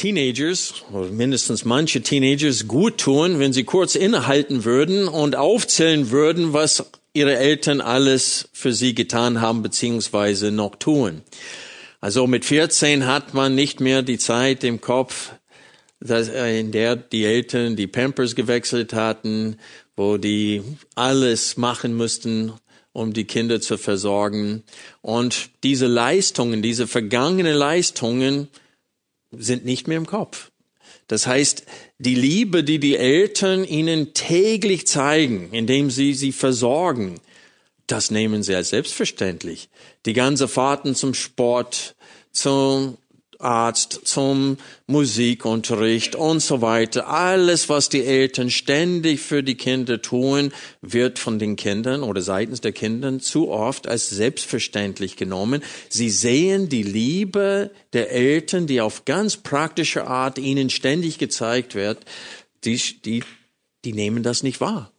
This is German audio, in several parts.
Teenagers, oder mindestens manche Teenagers, gut tun, wenn sie kurz innehalten würden und aufzählen würden, was ihre Eltern alles für sie getan haben, beziehungsweise noch tun. Also mit 14 hat man nicht mehr die Zeit im Kopf, äh, in der die Eltern die Pampers gewechselt hatten, wo die alles machen müssten, um die Kinder zu versorgen. Und diese Leistungen, diese vergangenen Leistungen, sind nicht mehr im Kopf. Das heißt, die Liebe, die die Eltern ihnen täglich zeigen, indem sie sie versorgen, das nehmen sie als selbstverständlich. Die ganze Fahrten zum Sport, zum Arzt, zum Musikunterricht und so weiter. Alles, was die Eltern ständig für die Kinder tun, wird von den Kindern oder seitens der Kinder zu oft als selbstverständlich genommen. Sie sehen die Liebe der Eltern, die auf ganz praktische Art ihnen ständig gezeigt wird, die, die, die nehmen das nicht wahr.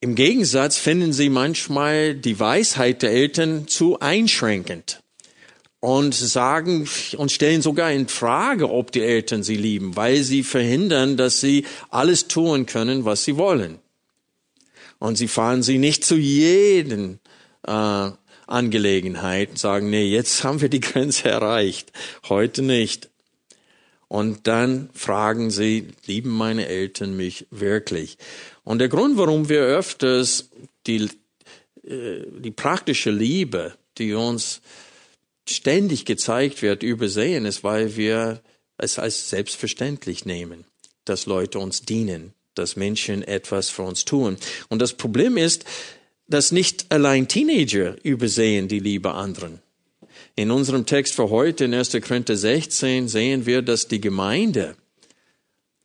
Im Gegensatz finden sie manchmal die Weisheit der Eltern zu einschränkend und sagen und stellen sogar in Frage, ob die Eltern sie lieben, weil sie verhindern, dass sie alles tun können, was sie wollen. Und sie fahren sie nicht zu jeden äh, Angelegenheit, sagen, nee, jetzt haben wir die Grenze erreicht, heute nicht. Und dann fragen sie, lieben meine Eltern mich wirklich? Und der Grund, warum wir öfters die, äh, die praktische Liebe, die uns ständig gezeigt wird, übersehen ist, weil wir es als selbstverständlich nehmen, dass Leute uns dienen, dass Menschen etwas für uns tun. Und das Problem ist, dass nicht allein Teenager übersehen die Liebe anderen. In unserem Text für heute in 1. Korinther 16 sehen wir, dass die Gemeinde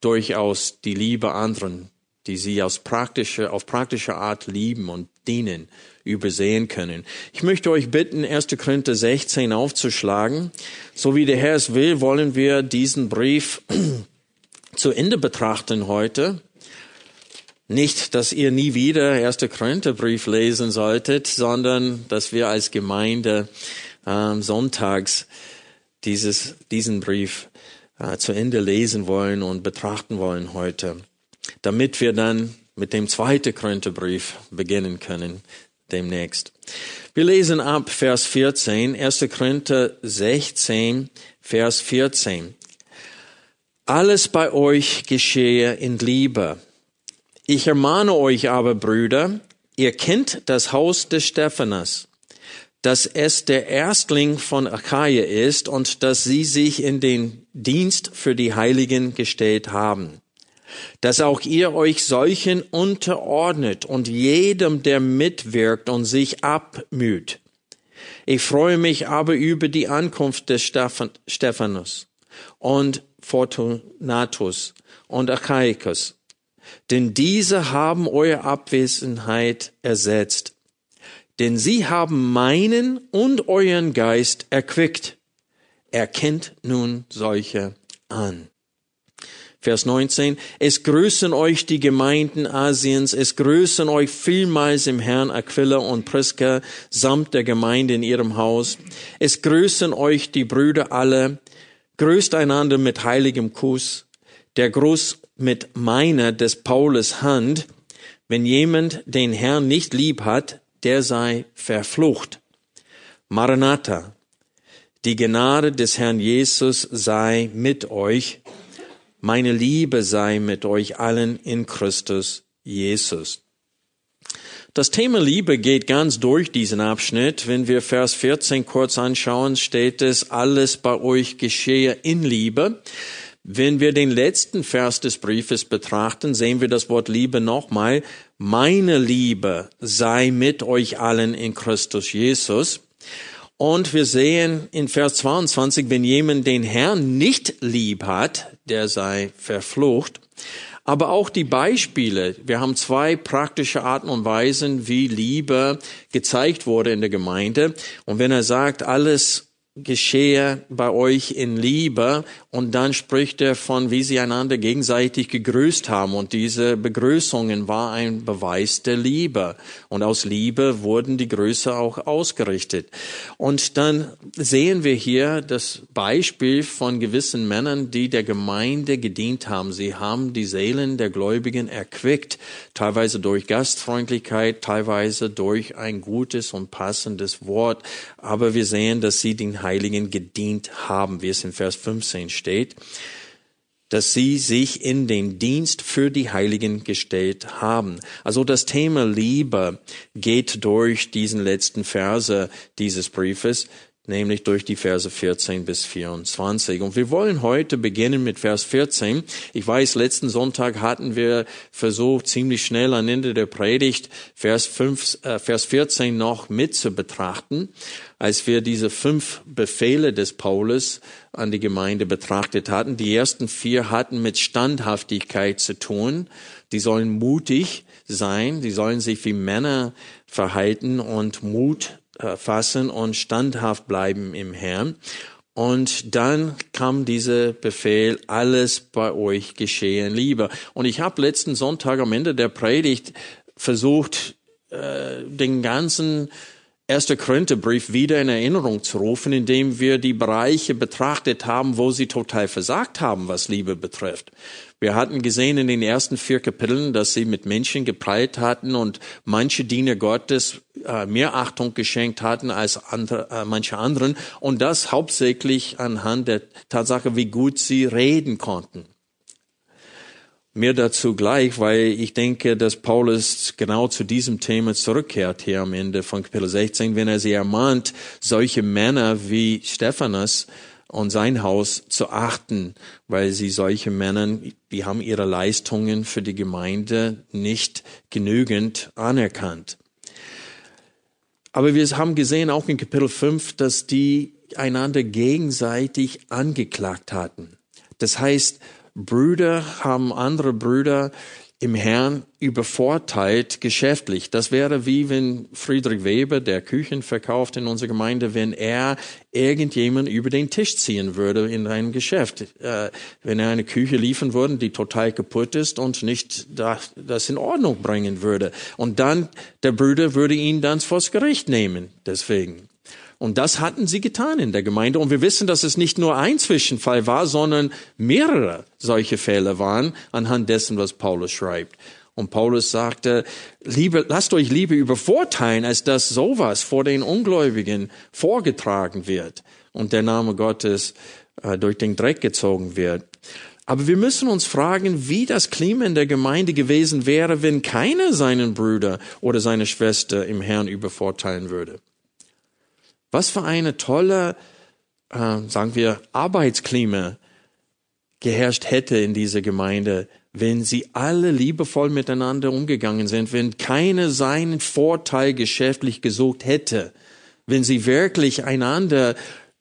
durchaus die Liebe anderen, die sie aus praktischer, auf praktische Art lieben und dienen, übersehen können. Ich möchte euch bitten, 1. Korinther 16 aufzuschlagen. So wie der Herr es will, wollen wir diesen Brief zu Ende betrachten heute. Nicht, dass ihr nie wieder 1. Korintherbrief lesen solltet, sondern dass wir als Gemeinde äh, sonntags dieses, diesen Brief äh, zu Ende lesen wollen und betrachten wollen heute, damit wir dann mit dem zweiten Korintherbrief beginnen können demnächst. Wir lesen ab Vers 14, 1. Korinther 16, Vers 14. Alles bei euch geschehe in Liebe. Ich ermahne euch aber, Brüder, ihr kennt das Haus des Stephanas, dass es der Erstling von Achaia ist und dass sie sich in den Dienst für die Heiligen gestellt haben dass auch ihr euch solchen unterordnet und jedem, der mitwirkt und sich abmüht. Ich freue mich aber über die Ankunft des Stephanus und Fortunatus und Achaicus, denn diese haben eure Abwesenheit ersetzt, denn sie haben meinen und euren Geist erquickt. Erkennt nun solche an. Vers 19. Es grüßen euch die Gemeinden Asiens, es grüßen euch vielmals im Herrn Aquila und Priska samt der Gemeinde in ihrem Haus. Es grüßen euch die Brüder alle. Grüßt einander mit heiligem Kuss. Der Gruß mit meiner des Paulus Hand. Wenn jemand den Herrn nicht lieb hat, der sei verflucht. Maranatha. Die Gnade des Herrn Jesus sei mit euch. Meine Liebe sei mit euch allen in Christus Jesus. Das Thema Liebe geht ganz durch diesen Abschnitt. Wenn wir Vers 14 kurz anschauen, steht es, alles bei euch geschehe in Liebe. Wenn wir den letzten Vers des Briefes betrachten, sehen wir das Wort Liebe nochmal. Meine Liebe sei mit euch allen in Christus Jesus. Und wir sehen in Vers 22, wenn jemand den Herrn nicht lieb hat, der sei verflucht. Aber auch die Beispiele. Wir haben zwei praktische Arten und Weisen, wie Liebe gezeigt wurde in der Gemeinde. Und wenn er sagt, alles geschehe bei euch in Liebe. Und dann spricht er von, wie sie einander gegenseitig gegrüßt haben. Und diese Begrüßungen war ein Beweis der Liebe. Und aus Liebe wurden die Grüße auch ausgerichtet. Und dann sehen wir hier das Beispiel von gewissen Männern, die der Gemeinde gedient haben. Sie haben die Seelen der Gläubigen erquickt, teilweise durch Gastfreundlichkeit, teilweise durch ein gutes und passendes Wort. Aber wir sehen, dass sie den Heiligen gedient haben, wie es in Vers 15 steht, dass sie sich in den Dienst für die Heiligen gestellt haben. Also das Thema Liebe geht durch diesen letzten Verse dieses Briefes nämlich durch die Verse 14 bis 24. Und wir wollen heute beginnen mit Vers 14. Ich weiß, letzten Sonntag hatten wir versucht, ziemlich schnell am Ende der Predigt Vers, 5, äh, Vers 14 noch mit zu betrachten, als wir diese fünf Befehle des Paulus an die Gemeinde betrachtet hatten. Die ersten vier hatten mit Standhaftigkeit zu tun. Die sollen mutig sein, die sollen sich wie Männer verhalten und Mut fassen und standhaft bleiben im Herrn. Und dann kam dieser Befehl, alles bei euch geschehen Liebe. Und ich habe letzten Sonntag am Ende der Predigt versucht, äh, den ganzen erste Korintherbrief wieder in Erinnerung zu rufen, indem wir die Bereiche betrachtet haben, wo sie total versagt haben, was Liebe betrifft. Wir hatten gesehen in den ersten vier Kapiteln, dass sie mit Menschen geprallt hatten und manche Diener Gottes äh, mehr Achtung geschenkt hatten als andere, äh, manche anderen und das hauptsächlich anhand der Tatsache, wie gut sie reden konnten. Mehr dazu gleich, weil ich denke, dass Paulus genau zu diesem Thema zurückkehrt hier am Ende von Kapitel 16, wenn er sie ermahnt, solche Männer wie Stephanus und sein Haus zu achten, weil sie solche Männer, die haben ihre Leistungen für die Gemeinde nicht genügend anerkannt. Aber wir haben gesehen auch in Kapitel 5, dass die einander gegenseitig angeklagt hatten. Das heißt, Brüder haben andere Brüder im Herrn übervorteilt geschäftlich. Das wäre wie wenn Friedrich Weber, der Küchen verkauft in unserer Gemeinde, wenn er irgendjemand über den Tisch ziehen würde in einem Geschäft. Äh, wenn er eine Küche liefern würde, die total kaputt ist und nicht das, das in Ordnung bringen würde. Und dann, der Bruder würde ihn dann vors Gericht nehmen, deswegen. Und das hatten sie getan in der Gemeinde. Und wir wissen, dass es nicht nur ein Zwischenfall war, sondern mehrere solche Fälle waren, anhand dessen, was Paulus schreibt. Und Paulus sagte, Liebe, lasst euch Liebe übervorteilen, als dass sowas vor den Ungläubigen vorgetragen wird und der Name Gottes äh, durch den Dreck gezogen wird. Aber wir müssen uns fragen, wie das Klima in der Gemeinde gewesen wäre, wenn keiner seinen Bruder oder seine Schwester im Herrn übervorteilen würde. Was für eine tolle, äh, sagen wir, Arbeitsklima geherrscht hätte in dieser Gemeinde, wenn sie alle liebevoll miteinander umgegangen sind, wenn keiner seinen Vorteil geschäftlich gesucht hätte, wenn sie wirklich einander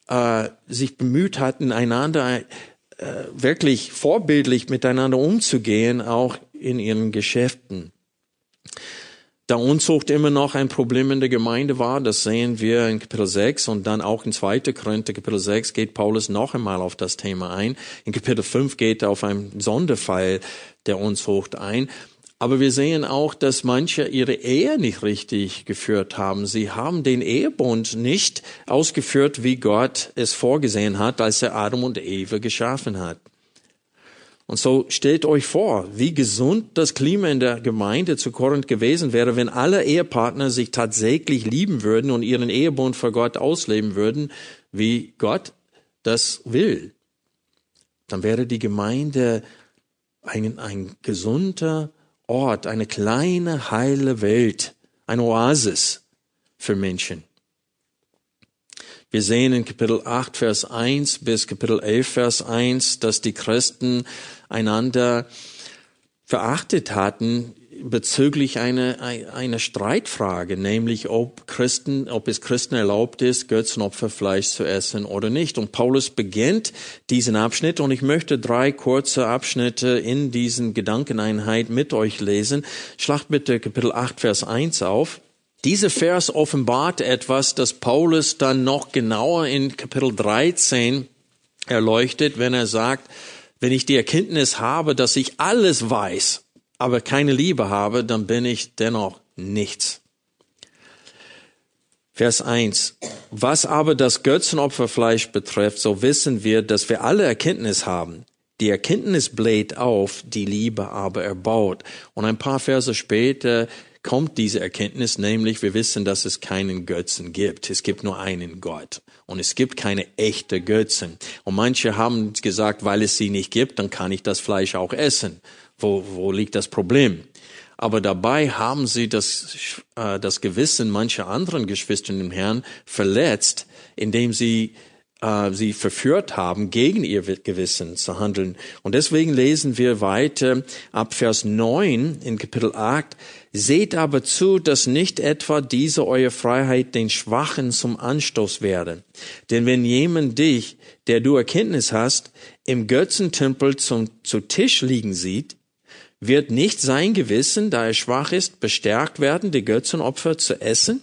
äh, sich bemüht hatten, einander äh, wirklich vorbildlich miteinander umzugehen, auch in ihren Geschäften. Da Unzucht immer noch ein Problem in der Gemeinde war, das sehen wir in Kapitel 6 und dann auch in 2. Korinther Kapitel 6 geht Paulus noch einmal auf das Thema ein. In Kapitel 5 geht er auf einen Sonderfall der Unzucht ein. Aber wir sehen auch, dass manche ihre Ehe nicht richtig geführt haben. Sie haben den Ehebund nicht ausgeführt, wie Gott es vorgesehen hat, als er Adam und Eve geschaffen hat. Und so stellt euch vor, wie gesund das Klima in der Gemeinde zu Korinth gewesen wäre, wenn alle Ehepartner sich tatsächlich lieben würden und ihren Ehebund vor Gott ausleben würden, wie Gott das will. dann wäre die Gemeinde ein, ein gesunder Ort, eine kleine, heile Welt, eine Oasis für Menschen. Wir sehen in Kapitel 8, Vers 1 bis Kapitel 11, Vers 1, dass die Christen einander verachtet hatten bezüglich einer eine Streitfrage, nämlich ob Christen, ob es Christen erlaubt ist, Götzenopferfleisch zu essen oder nicht. Und Paulus beginnt diesen Abschnitt und ich möchte drei kurze Abschnitte in diesen Gedankeneinheit mit euch lesen. Schlacht bitte Kapitel 8, Vers 1 auf. Dieser Vers offenbart etwas, das Paulus dann noch genauer in Kapitel 13 erleuchtet, wenn er sagt, wenn ich die Erkenntnis habe, dass ich alles weiß, aber keine Liebe habe, dann bin ich dennoch nichts. Vers 1. Was aber das Götzenopferfleisch betrifft, so wissen wir, dass wir alle Erkenntnis haben. Die Erkenntnis bläht auf, die Liebe aber erbaut. Und ein paar Verse später kommt diese Erkenntnis, nämlich wir wissen, dass es keinen Götzen gibt. Es gibt nur einen Gott. Und es gibt keine echte Götzen. Und manche haben gesagt, weil es sie nicht gibt, dann kann ich das Fleisch auch essen. Wo, wo liegt das Problem? Aber dabei haben sie das, äh, das Gewissen mancher anderen Geschwister im Herrn verletzt, indem sie äh, sie verführt haben, gegen ihr Gewissen zu handeln. Und deswegen lesen wir weiter ab Vers 9 in Kapitel 8. Seht aber zu, dass nicht etwa diese eure Freiheit den Schwachen zum Anstoß werde. Denn wenn jemand dich, der du Erkenntnis hast, im Götzentempel zum, zu Tisch liegen sieht, wird nicht sein Gewissen, da er schwach ist, bestärkt werden, die Götzenopfer zu essen?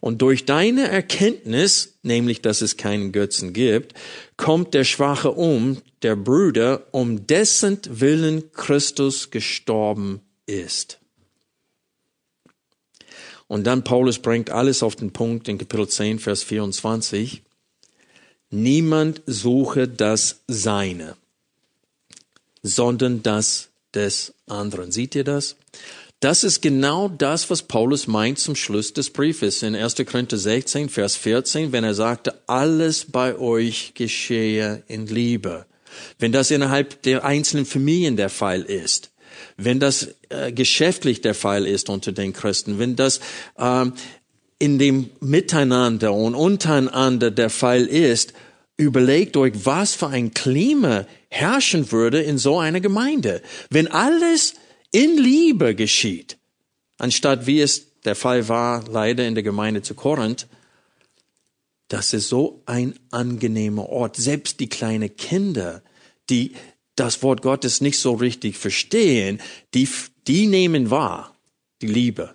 Und durch deine Erkenntnis, nämlich dass es keinen Götzen gibt, kommt der Schwache um, der Bruder, um dessen Willen Christus gestorben ist. Und dann Paulus bringt alles auf den Punkt in Kapitel 10, Vers 24. Niemand suche das Seine, sondern das des anderen. Seht ihr das? Das ist genau das, was Paulus meint zum Schluss des Briefes in 1. Korinther 16, Vers 14, wenn er sagte, alles bei euch geschehe in Liebe. Wenn das innerhalb der einzelnen Familien der Fall ist, wenn das äh, geschäftlich der Fall ist unter den Christen, wenn das äh, in dem Miteinander und untereinander der Fall ist, überlegt euch, was für ein Klima herrschen würde in so einer Gemeinde. Wenn alles in Liebe geschieht, anstatt wie es der Fall war, leider in der Gemeinde zu Korinth, das ist so ein angenehmer Ort. Selbst die kleinen Kinder, die das Wort Gottes nicht so richtig verstehen, die, die nehmen wahr, die Liebe.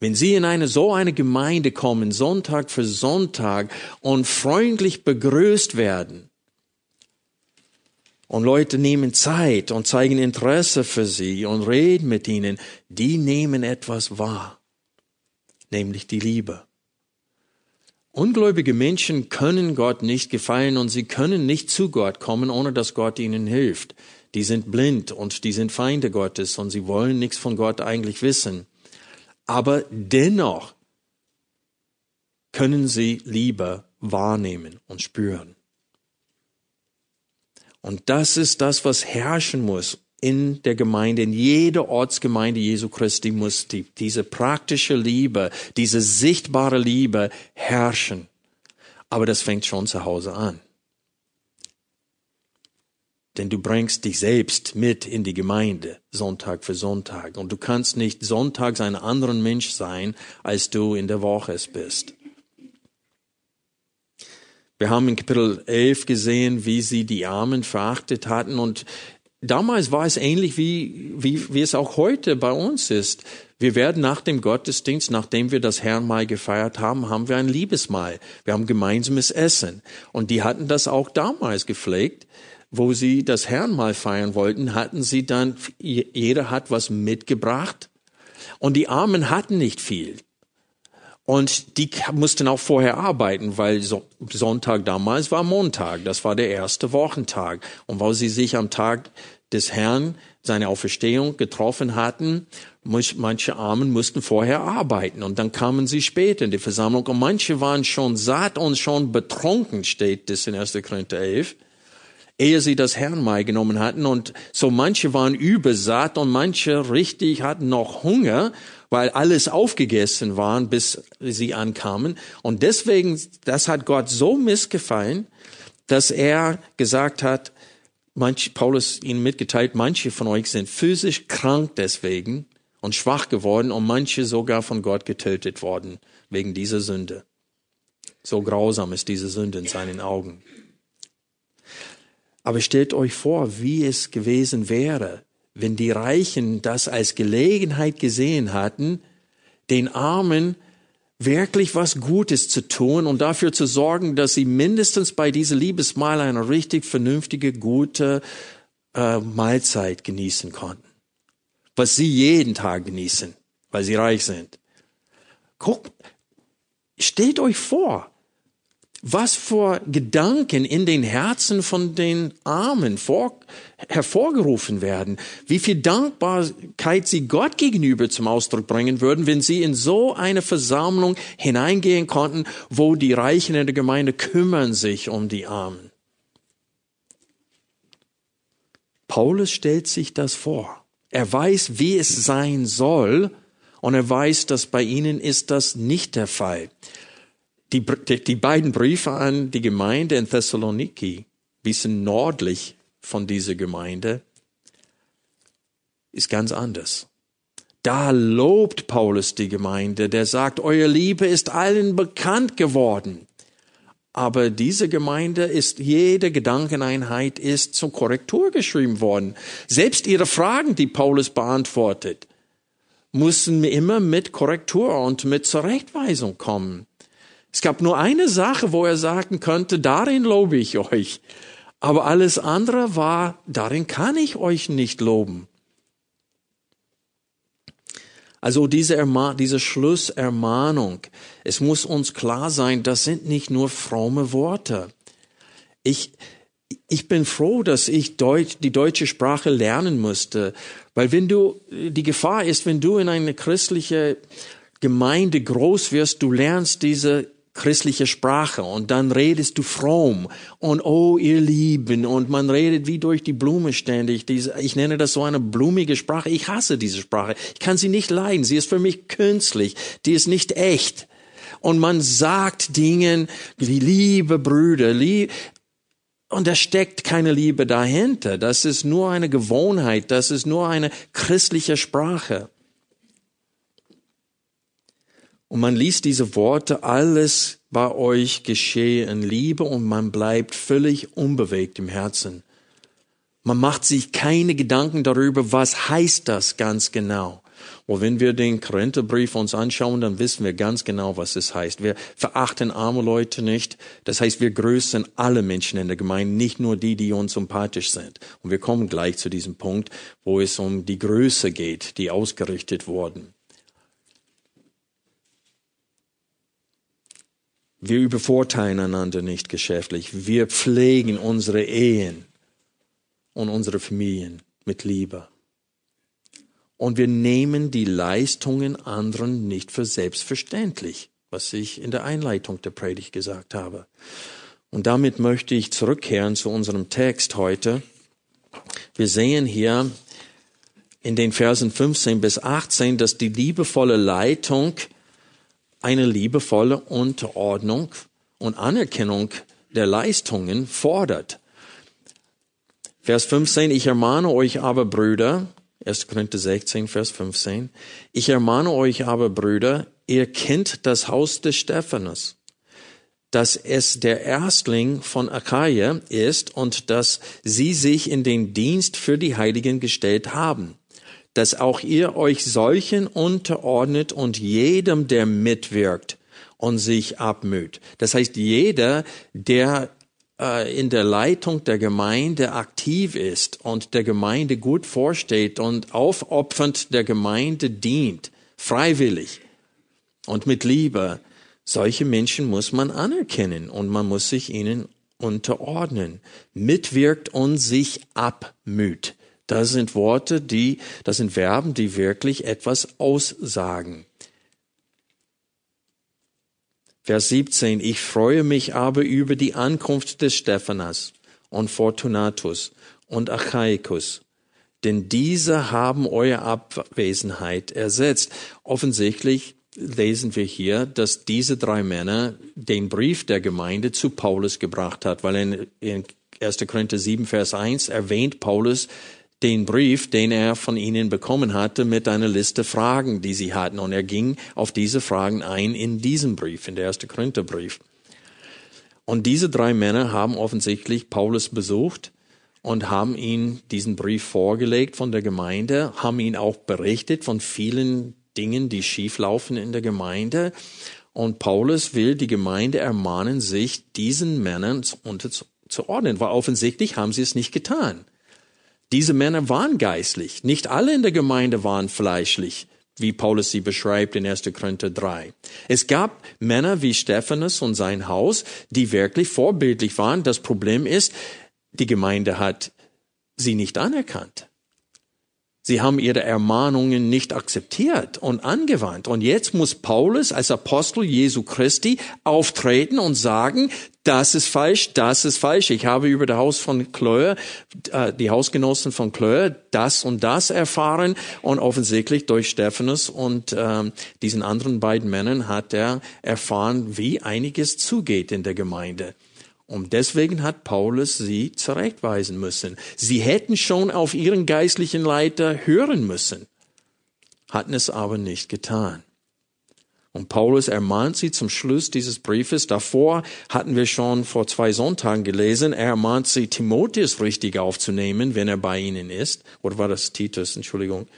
Wenn Sie in eine so eine Gemeinde kommen, Sonntag für Sonntag und freundlich begrüßt werden, und Leute nehmen Zeit und zeigen Interesse für sie und reden mit ihnen, die nehmen etwas wahr, nämlich die Liebe. Ungläubige Menschen können Gott nicht gefallen und sie können nicht zu Gott kommen, ohne dass Gott ihnen hilft. Die sind blind und die sind Feinde Gottes und sie wollen nichts von Gott eigentlich wissen. Aber dennoch können sie Liebe wahrnehmen und spüren. Und das ist das, was herrschen muss in der Gemeinde, in jeder Ortsgemeinde Jesu Christi muss die, diese praktische Liebe, diese sichtbare Liebe herrschen. Aber das fängt schon zu Hause an. Denn du bringst dich selbst mit in die Gemeinde, Sonntag für Sonntag. Und du kannst nicht sonntags ein anderer Mensch sein, als du in der Woche es bist. Wir haben in Kapitel 11 gesehen, wie sie die Armen verachtet hatten und damals war es ähnlich wie, wie, wie es auch heute bei uns ist. Wir werden nach dem Gottesdienst, nachdem wir das Herrnmal gefeiert haben, haben wir ein Liebesmahl. Wir haben gemeinsames Essen. Und die hatten das auch damals gepflegt. Wo sie das Herrnmal feiern wollten, hatten sie dann, jeder hat was mitgebracht. Und die Armen hatten nicht viel. Und die mussten auch vorher arbeiten, weil Sonntag damals war Montag. Das war der erste Wochentag. Und weil sie sich am Tag des Herrn, seine Auferstehung getroffen hatten, manche Armen mussten vorher arbeiten. Und dann kamen sie später in die Versammlung. Und manche waren schon satt und schon betrunken, steht das in 1. Korinther 11. ehe sie das Herrnmal genommen hatten. Und so manche waren übersatt und manche richtig hatten noch Hunger, weil alles aufgegessen waren, bis sie ankamen. Und deswegen, das hat Gott so missgefallen, dass er gesagt hat, manch, Paulus ihnen mitgeteilt, manche von euch sind physisch krank deswegen und schwach geworden und manche sogar von Gott getötet worden wegen dieser Sünde. So grausam ist diese Sünde in seinen Augen. Aber stellt euch vor, wie es gewesen wäre, wenn die Reichen das als Gelegenheit gesehen hatten, den Armen wirklich was Gutes zu tun und dafür zu sorgen, dass sie mindestens bei dieser Liebesmahl eine richtig vernünftige, gute äh, Mahlzeit genießen konnten. Was sie jeden Tag genießen, weil sie reich sind. Guckt, stellt euch vor, was für Gedanken in den Herzen von den Armen vor, hervorgerufen werden, wie viel Dankbarkeit sie Gott gegenüber zum Ausdruck bringen würden, wenn sie in so eine Versammlung hineingehen konnten, wo die Reichen in der Gemeinde kümmern sich um die Armen. Paulus stellt sich das vor. Er weiß, wie es sein soll, und er weiß, dass bei ihnen ist das nicht der Fall die, die beiden Briefe an die Gemeinde in Thessaloniki, bisschen nördlich von dieser Gemeinde, ist ganz anders. Da lobt Paulus die Gemeinde, der sagt, euer Liebe ist allen bekannt geworden. Aber diese Gemeinde ist, jede Gedankeneinheit ist zur Korrektur geschrieben worden. Selbst ihre Fragen, die Paulus beantwortet, mussten immer mit Korrektur und mit Zurechtweisung kommen. Es gab nur eine Sache, wo er sagen könnte, darin lobe ich euch. Aber alles andere war, darin kann ich euch nicht loben. Also diese, Erma diese Schlussermahnung, es muss uns klar sein, das sind nicht nur fromme Worte. Ich, ich bin froh, dass ich Deutsch, die deutsche Sprache lernen musste, weil wenn du, die Gefahr ist, wenn du in eine christliche Gemeinde groß wirst, du lernst diese christliche Sprache und dann redest du fromm und oh ihr Lieben und man redet wie durch die Blume ständig. Diese, ich nenne das so eine blumige Sprache. Ich hasse diese Sprache. Ich kann sie nicht leiden. Sie ist für mich künstlich. Die ist nicht echt. Und man sagt Dingen wie liebe Brüder, lieb, und da steckt keine Liebe dahinter. Das ist nur eine Gewohnheit. Das ist nur eine christliche Sprache. Und man liest diese Worte, alles bei euch geschehe in Liebe und man bleibt völlig unbewegt im Herzen. Man macht sich keine Gedanken darüber, was heißt das ganz genau. Und wenn wir den Korintherbrief uns anschauen, dann wissen wir ganz genau, was es heißt. Wir verachten arme Leute nicht. Das heißt, wir grüßen alle Menschen in der Gemeinde, nicht nur die, die uns sympathisch sind. Und wir kommen gleich zu diesem Punkt, wo es um die Größe geht, die ausgerichtet wurden. Wir übervorteilen einander nicht geschäftlich. Wir pflegen unsere Ehen und unsere Familien mit Liebe. Und wir nehmen die Leistungen anderen nicht für selbstverständlich, was ich in der Einleitung der Predigt gesagt habe. Und damit möchte ich zurückkehren zu unserem Text heute. Wir sehen hier in den Versen 15 bis 18, dass die liebevolle Leitung eine liebevolle Unterordnung und Anerkennung der Leistungen fordert. Vers 15, ich ermahne euch aber, Brüder, 1. Korinther 16, Vers 15, ich ermahne euch aber, Brüder, ihr kennt das Haus des Stephanus, dass es der Erstling von Achaia ist und dass sie sich in den Dienst für die Heiligen gestellt haben dass auch ihr euch solchen unterordnet und jedem, der mitwirkt und sich abmüht. Das heißt, jeder, der äh, in der Leitung der Gemeinde aktiv ist und der Gemeinde gut vorsteht und aufopfernd der Gemeinde dient, freiwillig und mit Liebe, solche Menschen muss man anerkennen und man muss sich ihnen unterordnen, mitwirkt und sich abmüht. Das sind Worte, die, das sind Verben, die wirklich etwas aussagen. Vers 17. Ich freue mich aber über die Ankunft des Stephanas und Fortunatus und Achaicus. Denn diese haben eure Abwesenheit ersetzt. Offensichtlich lesen wir hier, dass diese drei Männer den Brief der Gemeinde zu Paulus gebracht hat, weil in, in 1. Korinther 7, Vers 1 erwähnt Paulus den Brief, den er von ihnen bekommen hatte, mit einer Liste Fragen, die sie hatten. Und er ging auf diese Fragen ein in diesem Brief, in der 1. Korintherbrief. Und diese drei Männer haben offensichtlich Paulus besucht und haben ihn diesen Brief vorgelegt von der Gemeinde, haben ihn auch berichtet von vielen Dingen, die schieflaufen in der Gemeinde. Und Paulus will die Gemeinde ermahnen, sich diesen Männern unterzuordnen, weil offensichtlich haben sie es nicht getan. Diese Männer waren geistlich. Nicht alle in der Gemeinde waren fleischlich, wie Paulus sie beschreibt in 1. Korinther 3. Es gab Männer wie Stephanus und sein Haus, die wirklich vorbildlich waren. Das Problem ist, die Gemeinde hat sie nicht anerkannt. Sie haben ihre Ermahnungen nicht akzeptiert und angewandt. Und jetzt muss Paulus als Apostel Jesu Christi auftreten und sagen, das ist falsch, das ist falsch. Ich habe über das Haus von Chloe, äh, die Hausgenossen von Chloe, das und das erfahren. Und offensichtlich durch Stephanus und ähm, diesen anderen beiden Männern hat er erfahren, wie einiges zugeht in der Gemeinde. Und deswegen hat Paulus sie zurechtweisen müssen. Sie hätten schon auf ihren geistlichen Leiter hören müssen, hatten es aber nicht getan. Und Paulus ermahnt sie zum Schluss dieses Briefes. Davor hatten wir schon vor zwei Sonntagen gelesen. Er ermahnt sie, Timotheus richtig aufzunehmen, wenn er bei ihnen ist. Oder war das Titus? Entschuldigung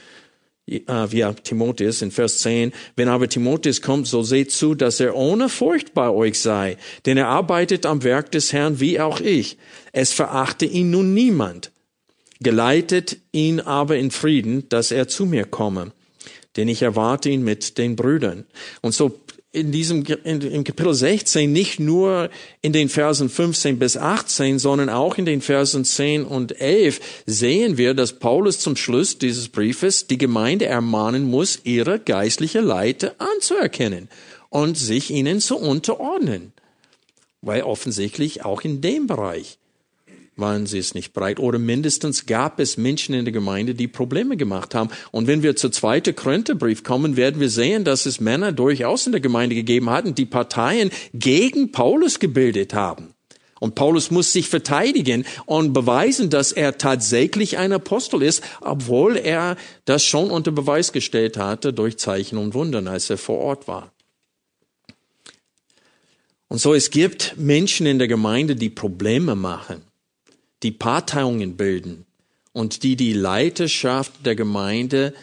via Timotheus in Vers 10. Wenn aber Timotheus kommt, so seht zu, dass er ohne Furcht bei euch sei, denn er arbeitet am Werk des Herrn wie auch ich. Es verachte ihn nun niemand. Geleitet ihn aber in Frieden, dass er zu mir komme, denn ich erwarte ihn mit den Brüdern. Und so in diesem, in, im Kapitel 16 nicht nur in den Versen 15 bis 18, sondern auch in den Versen 10 und 11 sehen wir, dass Paulus zum Schluss dieses Briefes die Gemeinde ermahnen muss, ihre geistliche Leiter anzuerkennen und sich ihnen zu unterordnen. Weil offensichtlich auch in dem Bereich waren sie es nicht bereit. Oder mindestens gab es Menschen in der Gemeinde, die Probleme gemacht haben. Und wenn wir zur zweiten Korintherbrief kommen, werden wir sehen, dass es Männer durchaus in der Gemeinde gegeben hatten, die Parteien gegen Paulus gebildet haben. Und Paulus muss sich verteidigen und beweisen, dass er tatsächlich ein Apostel ist, obwohl er das schon unter Beweis gestellt hatte durch Zeichen und Wundern, als er vor Ort war. Und so, es gibt Menschen in der Gemeinde, die Probleme machen die Parteiungen bilden und die die Leiterschaft der Gemeinde,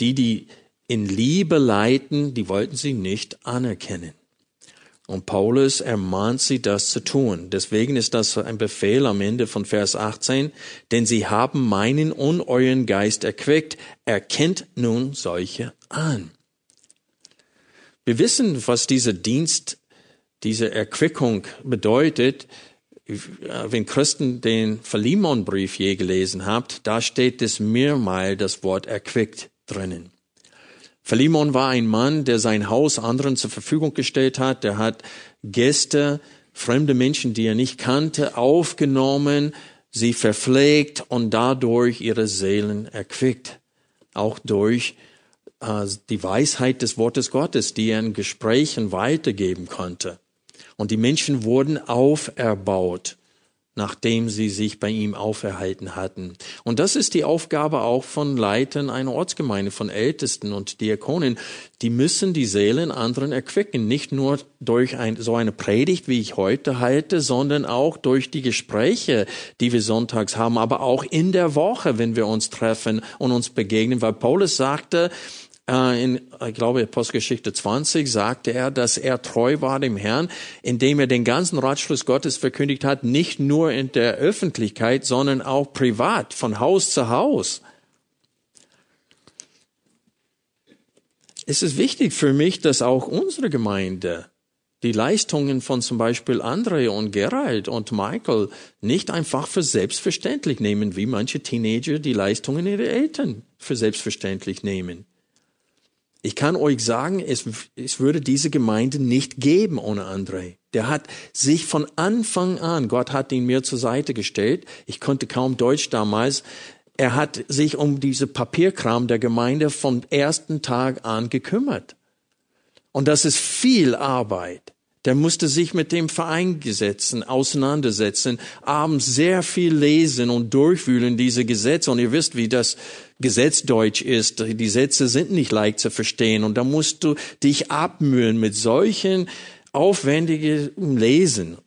die die in Liebe leiten, die wollten sie nicht anerkennen. Und Paulus ermahnt sie, das zu tun. Deswegen ist das ein Befehl am Ende von Vers 18, denn sie haben meinen und euren Geist erquickt, erkennt nun solche an. Wir wissen, was dieser Dienst, diese Erquickung bedeutet wenn Christen den Philemon-Brief je gelesen habt, da steht es mehrmal das Wort erquickt drinnen. Philemon war ein Mann, der sein Haus anderen zur Verfügung gestellt hat. Der hat Gäste, fremde Menschen, die er nicht kannte, aufgenommen, sie verpflegt und dadurch ihre Seelen erquickt. Auch durch äh, die Weisheit des Wortes Gottes, die er in Gesprächen weitergeben konnte. Und die Menschen wurden auferbaut, nachdem sie sich bei ihm auferhalten hatten. Und das ist die Aufgabe auch von Leitern einer Ortsgemeinde, von Ältesten und Diakonen. Die müssen die Seelen anderen erquicken, nicht nur durch ein, so eine Predigt, wie ich heute halte, sondern auch durch die Gespräche, die wir sonntags haben, aber auch in der Woche, wenn wir uns treffen und uns begegnen, weil Paulus sagte, in, ich glaube, Apostelgeschichte 20 sagte er, dass er treu war dem Herrn, indem er den ganzen Ratschluss Gottes verkündigt hat, nicht nur in der Öffentlichkeit, sondern auch privat, von Haus zu Haus. Es ist wichtig für mich, dass auch unsere Gemeinde die Leistungen von zum Beispiel Andre und Gerald und Michael nicht einfach für selbstverständlich nehmen, wie manche Teenager die Leistungen ihrer Eltern für selbstverständlich nehmen. Ich kann euch sagen, es, es würde diese Gemeinde nicht geben ohne André. Der hat sich von Anfang an, Gott hat ihn mir zur Seite gestellt. Ich konnte kaum Deutsch damals. Er hat sich um diese Papierkram der Gemeinde vom ersten Tag an gekümmert. Und das ist viel Arbeit. Der musste sich mit dem Verein gesetzen, auseinandersetzen, abends sehr viel lesen und durchwühlen diese Gesetze. Und ihr wisst, wie das Gesetzdeutsch ist. Die Sätze sind nicht leicht zu verstehen. Und da musst du dich abmühen mit solchen aufwendigen Lesen,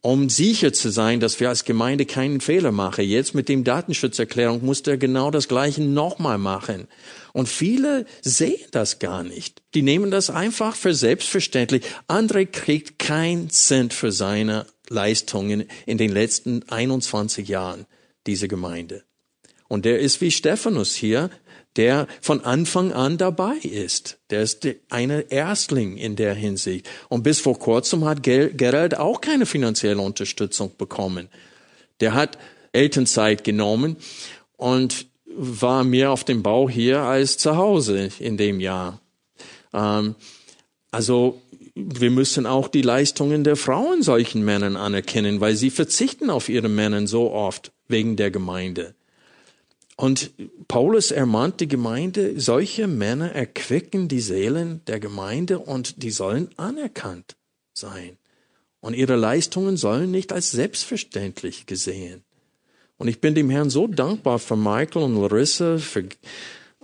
um sicher zu sein, dass wir als Gemeinde keinen Fehler machen. Jetzt mit dem Datenschutzerklärung musste er genau das Gleiche nochmal machen. Und viele sehen das gar nicht. Die nehmen das einfach für selbstverständlich. André kriegt kein Cent für seine Leistungen in den letzten 21 Jahren, diese Gemeinde. Und der ist wie Stephanus hier, der von Anfang an dabei ist. Der ist eine Erstling in der Hinsicht. Und bis vor kurzem hat Gerald auch keine finanzielle Unterstützung bekommen. Der hat Elternzeit genommen und war mehr auf dem Bau hier als zu Hause in dem Jahr. Ähm, also wir müssen auch die Leistungen der Frauen solchen Männern anerkennen, weil sie verzichten auf ihre Männer so oft wegen der Gemeinde. Und Paulus ermahnt die Gemeinde, solche Männer erquicken die Seelen der Gemeinde und die sollen anerkannt sein. Und ihre Leistungen sollen nicht als selbstverständlich gesehen. Und ich bin dem Herrn so dankbar für Michael und Larissa, für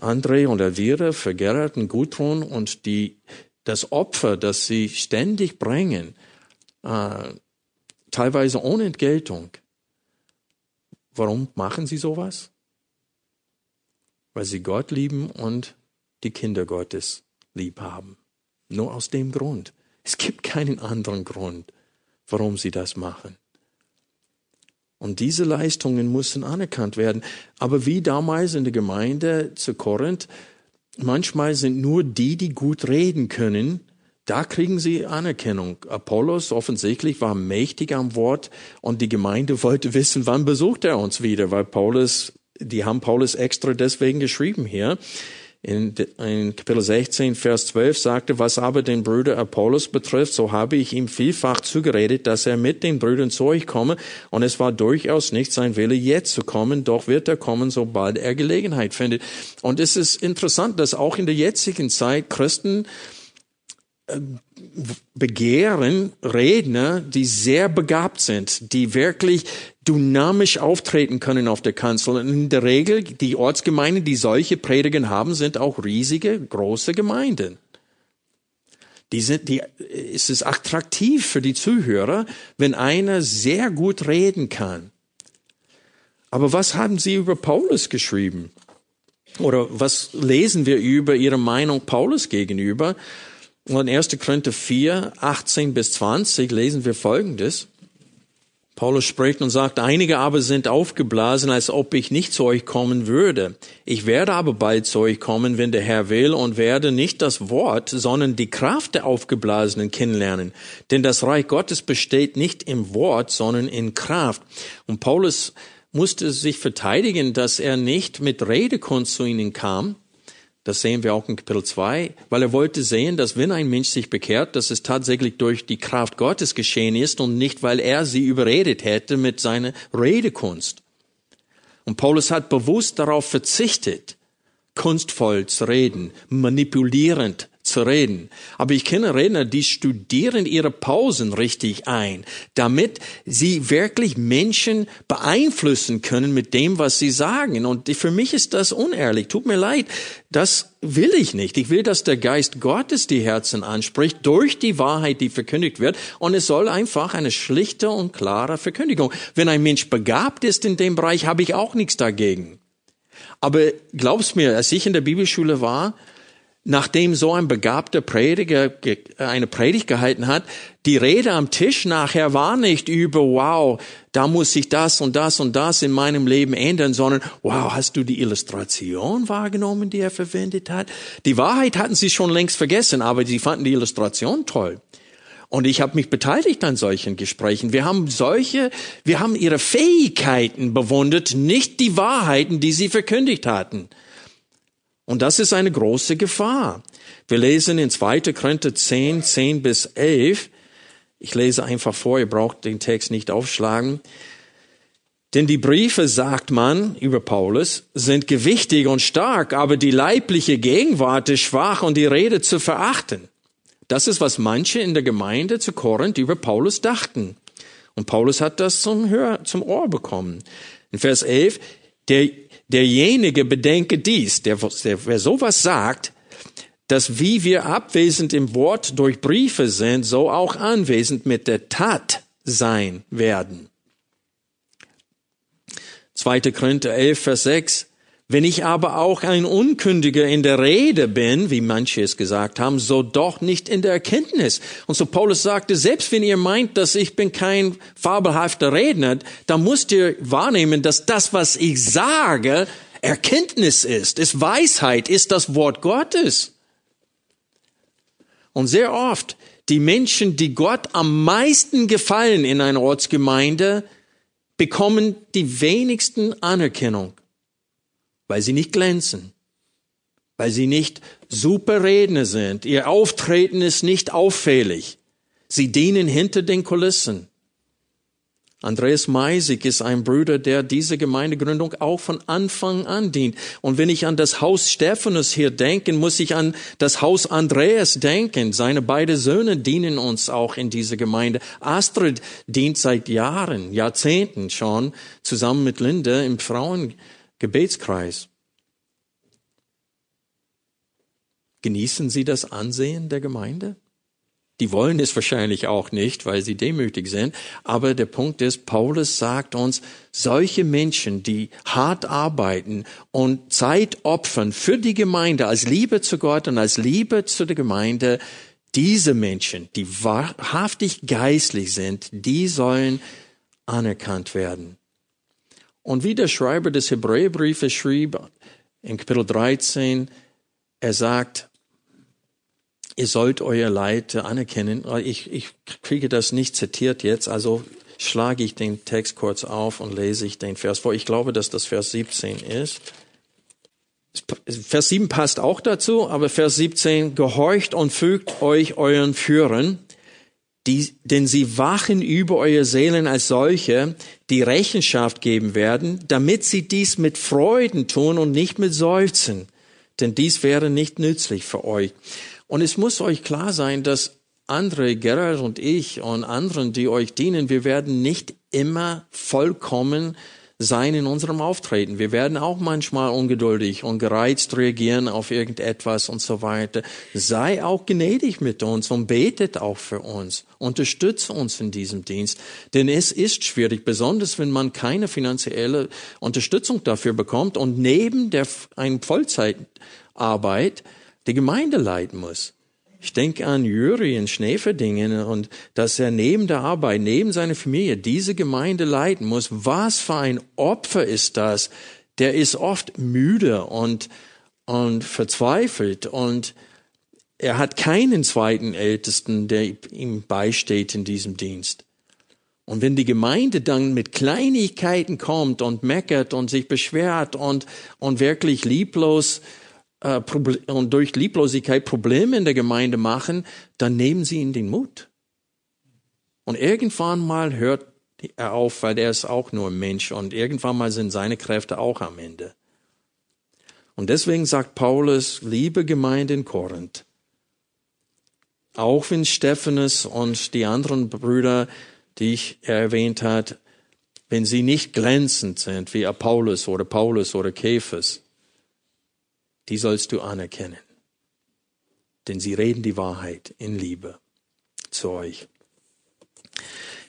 André und Elvira, für Gerhard und Gudrun und die, das Opfer, das sie ständig bringen, äh, teilweise ohne Entgeltung. Warum machen sie sowas? Weil sie Gott lieben und die Kinder Gottes lieb haben. Nur aus dem Grund. Es gibt keinen anderen Grund, warum sie das machen. Und diese Leistungen müssen anerkannt werden. Aber wie damals in der Gemeinde zu Korinth, manchmal sind nur die, die gut reden können, da kriegen sie Anerkennung. Apollos offensichtlich war mächtig am Wort und die Gemeinde wollte wissen, wann besucht er uns wieder, weil Paulus, die haben Paulus extra deswegen geschrieben hier in, in Kapitel 16, Vers 12 sagte, was aber den Bruder Apollos betrifft, so habe ich ihm vielfach zugeredet, dass er mit den Brüdern zu euch komme, und es war durchaus nicht sein Wille, jetzt zu kommen, doch wird er kommen, sobald er Gelegenheit findet. Und es ist interessant, dass auch in der jetzigen Zeit Christen äh, begehren Redner, die sehr begabt sind, die wirklich dynamisch auftreten können auf der Kanzel. Und in der Regel, die Ortsgemeinden, die solche Prediger haben, sind auch riesige, große Gemeinden. Die sind, die, es ist attraktiv für die Zuhörer, wenn einer sehr gut reden kann. Aber was haben Sie über Paulus geschrieben? Oder was lesen wir über Ihre Meinung Paulus gegenüber? Und in 1. Korinther 4, 18 bis 20 lesen wir Folgendes. Paulus spricht und sagt, einige aber sind aufgeblasen, als ob ich nicht zu euch kommen würde. Ich werde aber bald zu euch kommen, wenn der Herr will, und werde nicht das Wort, sondern die Kraft der Aufgeblasenen kennenlernen. Denn das Reich Gottes besteht nicht im Wort, sondern in Kraft. Und Paulus musste sich verteidigen, dass er nicht mit Redekunst zu ihnen kam, das sehen wir auch in Kapitel 2, weil er wollte sehen, dass wenn ein Mensch sich bekehrt, dass es tatsächlich durch die Kraft Gottes geschehen ist und nicht, weil er sie überredet hätte mit seiner Redekunst. Und Paulus hat bewusst darauf verzichtet, kunstvoll zu reden, manipulierend zu reden. Aber ich kenne Redner, die studieren ihre Pausen richtig ein, damit sie wirklich Menschen beeinflussen können mit dem, was sie sagen. Und für mich ist das unehrlich. Tut mir leid. Das will ich nicht. Ich will, dass der Geist Gottes die Herzen anspricht durch die Wahrheit, die verkündigt wird. Und es soll einfach eine schlichte und klare Verkündigung. Wenn ein Mensch begabt ist in dem Bereich, habe ich auch nichts dagegen. Aber glaub's mir, als ich in der Bibelschule war, nachdem so ein begabter Prediger eine Predigt gehalten hat, die Rede am Tisch nachher war nicht über, wow, da muss sich das und das und das in meinem Leben ändern, sondern, wow, hast du die Illustration wahrgenommen, die er verwendet hat? Die Wahrheit hatten sie schon längst vergessen, aber sie fanden die Illustration toll. Und ich habe mich beteiligt an solchen Gesprächen. Wir haben solche, wir haben ihre Fähigkeiten bewundert, nicht die Wahrheiten, die sie verkündigt hatten. Und das ist eine große Gefahr. Wir lesen in 2. Korinther 10, 10 bis 11. Ich lese einfach vor, ihr braucht den Text nicht aufschlagen. Denn die Briefe, sagt man über Paulus, sind gewichtig und stark, aber die leibliche Gegenwart ist schwach und die Rede zu verachten. Das ist, was manche in der Gemeinde zu Korinth über Paulus dachten. Und Paulus hat das zum, Hör, zum Ohr bekommen. In Vers 11, der, derjenige bedenke dies, der, der, wer sowas sagt, dass wie wir abwesend im Wort durch Briefe sind, so auch anwesend mit der Tat sein werden. 2. Korinther 11, Vers 6. Wenn ich aber auch ein Unkündiger in der Rede bin, wie manche es gesagt haben, so doch nicht in der Erkenntnis. Und so Paulus sagte, selbst wenn ihr meint, dass ich bin kein fabelhafter Redner, dann müsst ihr wahrnehmen, dass das, was ich sage, Erkenntnis ist, ist Weisheit, ist das Wort Gottes. Und sehr oft, die Menschen, die Gott am meisten gefallen in einer Ortsgemeinde, bekommen die wenigsten Anerkennung, weil sie nicht glänzen, weil sie nicht super Redner sind. Ihr Auftreten ist nicht auffällig. Sie dienen hinter den Kulissen. Andreas Meisig ist ein Bruder, der diese Gemeindegründung auch von Anfang an dient. Und wenn ich an das Haus Stephanus hier denke, muss ich an das Haus Andreas denken. Seine beiden Söhne dienen uns auch in dieser Gemeinde. Astrid dient seit Jahren, Jahrzehnten schon zusammen mit Linda im Frauengebetskreis. Genießen Sie das Ansehen der Gemeinde? Die wollen es wahrscheinlich auch nicht, weil sie demütig sind. Aber der Punkt ist, Paulus sagt uns, solche Menschen, die hart arbeiten und Zeit opfern für die Gemeinde, als Liebe zu Gott und als Liebe zu der Gemeinde, diese Menschen, die wahrhaftig geistlich sind, die sollen anerkannt werden. Und wie der Schreiber des Hebräerbriefes schrieb, im Kapitel 13, er sagt, ihr sollt euer Leid anerkennen. Ich, ich kriege das nicht zitiert jetzt, also schlage ich den Text kurz auf und lese ich den Vers vor. Ich glaube, dass das Vers 17 ist. Vers 7 passt auch dazu, aber Vers 17, gehorcht und fügt euch euren Führern, die, denn sie wachen über eure Seelen als solche, die Rechenschaft geben werden, damit sie dies mit Freuden tun und nicht mit Seufzen, denn dies wäre nicht nützlich für euch. Und es muss euch klar sein, dass andere, Gerald und ich und anderen, die euch dienen, wir werden nicht immer vollkommen sein in unserem Auftreten. Wir werden auch manchmal ungeduldig und gereizt reagieren auf irgendetwas und so weiter. Sei auch gnädig mit uns und betet auch für uns. Unterstütze uns in diesem Dienst. Denn es ist schwierig, besonders wenn man keine finanzielle Unterstützung dafür bekommt und neben der, einer Vollzeitarbeit die Gemeinde leiten muss. Ich denke an Jüri in Schneeferdingen und dass er neben der Arbeit, neben seiner Familie diese Gemeinde leiten muss. Was für ein Opfer ist das? Der ist oft müde und, und verzweifelt und er hat keinen zweiten Ältesten, der ihm beisteht in diesem Dienst. Und wenn die Gemeinde dann mit Kleinigkeiten kommt und meckert und sich beschwert und, und wirklich lieblos äh, und durch Lieblosigkeit Probleme in der Gemeinde machen, dann nehmen sie ihnen den Mut. Und irgendwann mal hört er auf, weil er ist auch nur ein Mensch und irgendwann mal sind seine Kräfte auch am Ende. Und deswegen sagt Paulus, liebe Gemeinde in Korinth, auch wenn Stephanus und die anderen Brüder, die ich erwähnt hat, wenn sie nicht glänzend sind wie Apollos oder Paulus oder Kephas, die sollst du anerkennen. Denn sie reden die Wahrheit in Liebe zu euch.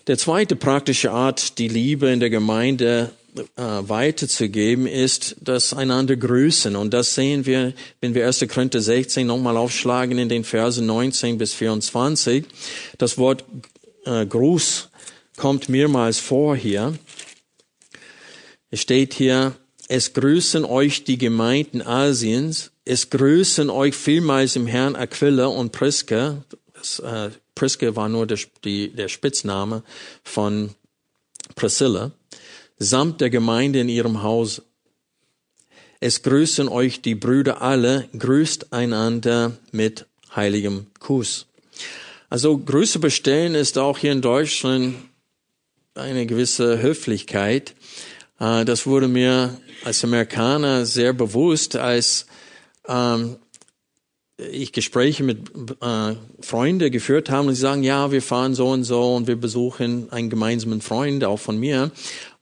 Der zweite praktische Art, die Liebe in der Gemeinde äh, weiterzugeben, ist das einander grüßen. Und das sehen wir, wenn wir 1. Korinther 16 nochmal aufschlagen in den Versen 19 bis 24. Das Wort äh, Gruß kommt mehrmals vor hier. Es steht hier, es grüßen euch die Gemeinden Asiens. Es grüßen euch vielmals im Herrn Aquila und Priska. Das, äh, Priska war nur der, die, der Spitzname von Priscilla. Samt der Gemeinde in ihrem Haus. Es grüßen euch die Brüder alle, grüßt einander mit heiligem Kuss. Also Grüße bestellen ist auch hier in Deutschland eine gewisse Höflichkeit. Äh, das wurde mir als Amerikaner sehr bewusst, als ähm, ich Gespräche mit äh, Freunden geführt habe und sie sagen, ja, wir fahren so und so und wir besuchen einen gemeinsamen Freund, auch von mir.